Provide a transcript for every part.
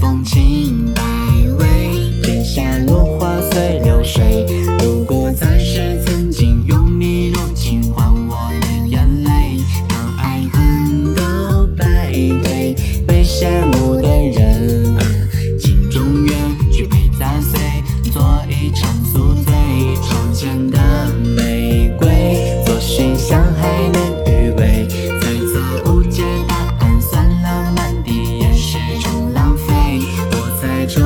风轻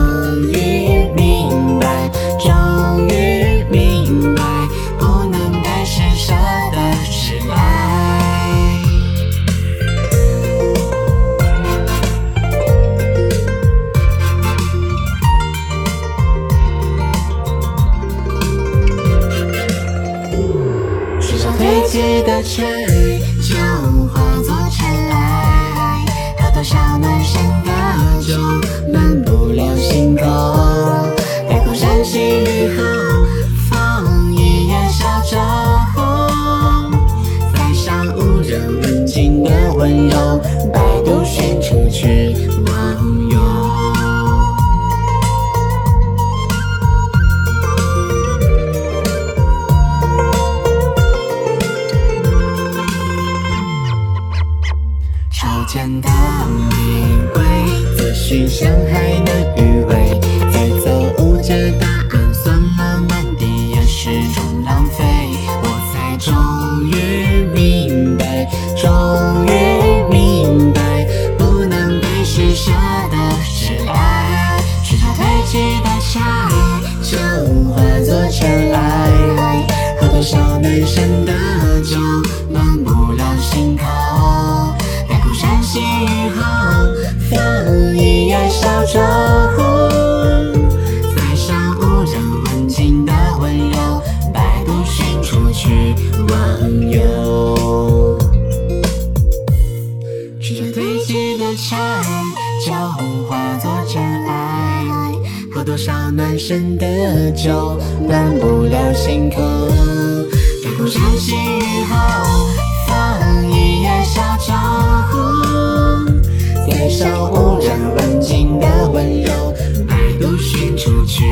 终于明白，终于明白，不能被施舍的是爱。时常堆积的尘，就化作尘埃。喝多少暖身的酒，人问津的温柔，百度寻出去忘忧。手间的玫瑰，自寻香还能余味。猜测误解答案，算了，满地也是种浪费。我才终，终于明白，不能被施舍的是爱。时常堆积的茶，就化作尘埃。喝多少男生的酒，暖不了心口。天空闪起雨后，风一眼笑着红。塞上无人问津的温柔，百度寻出去化作尘埃喝多少暖身的酒暖不了心口。待空山新雨后放一叶小舟呜载上无人问津的温柔百度寻处去。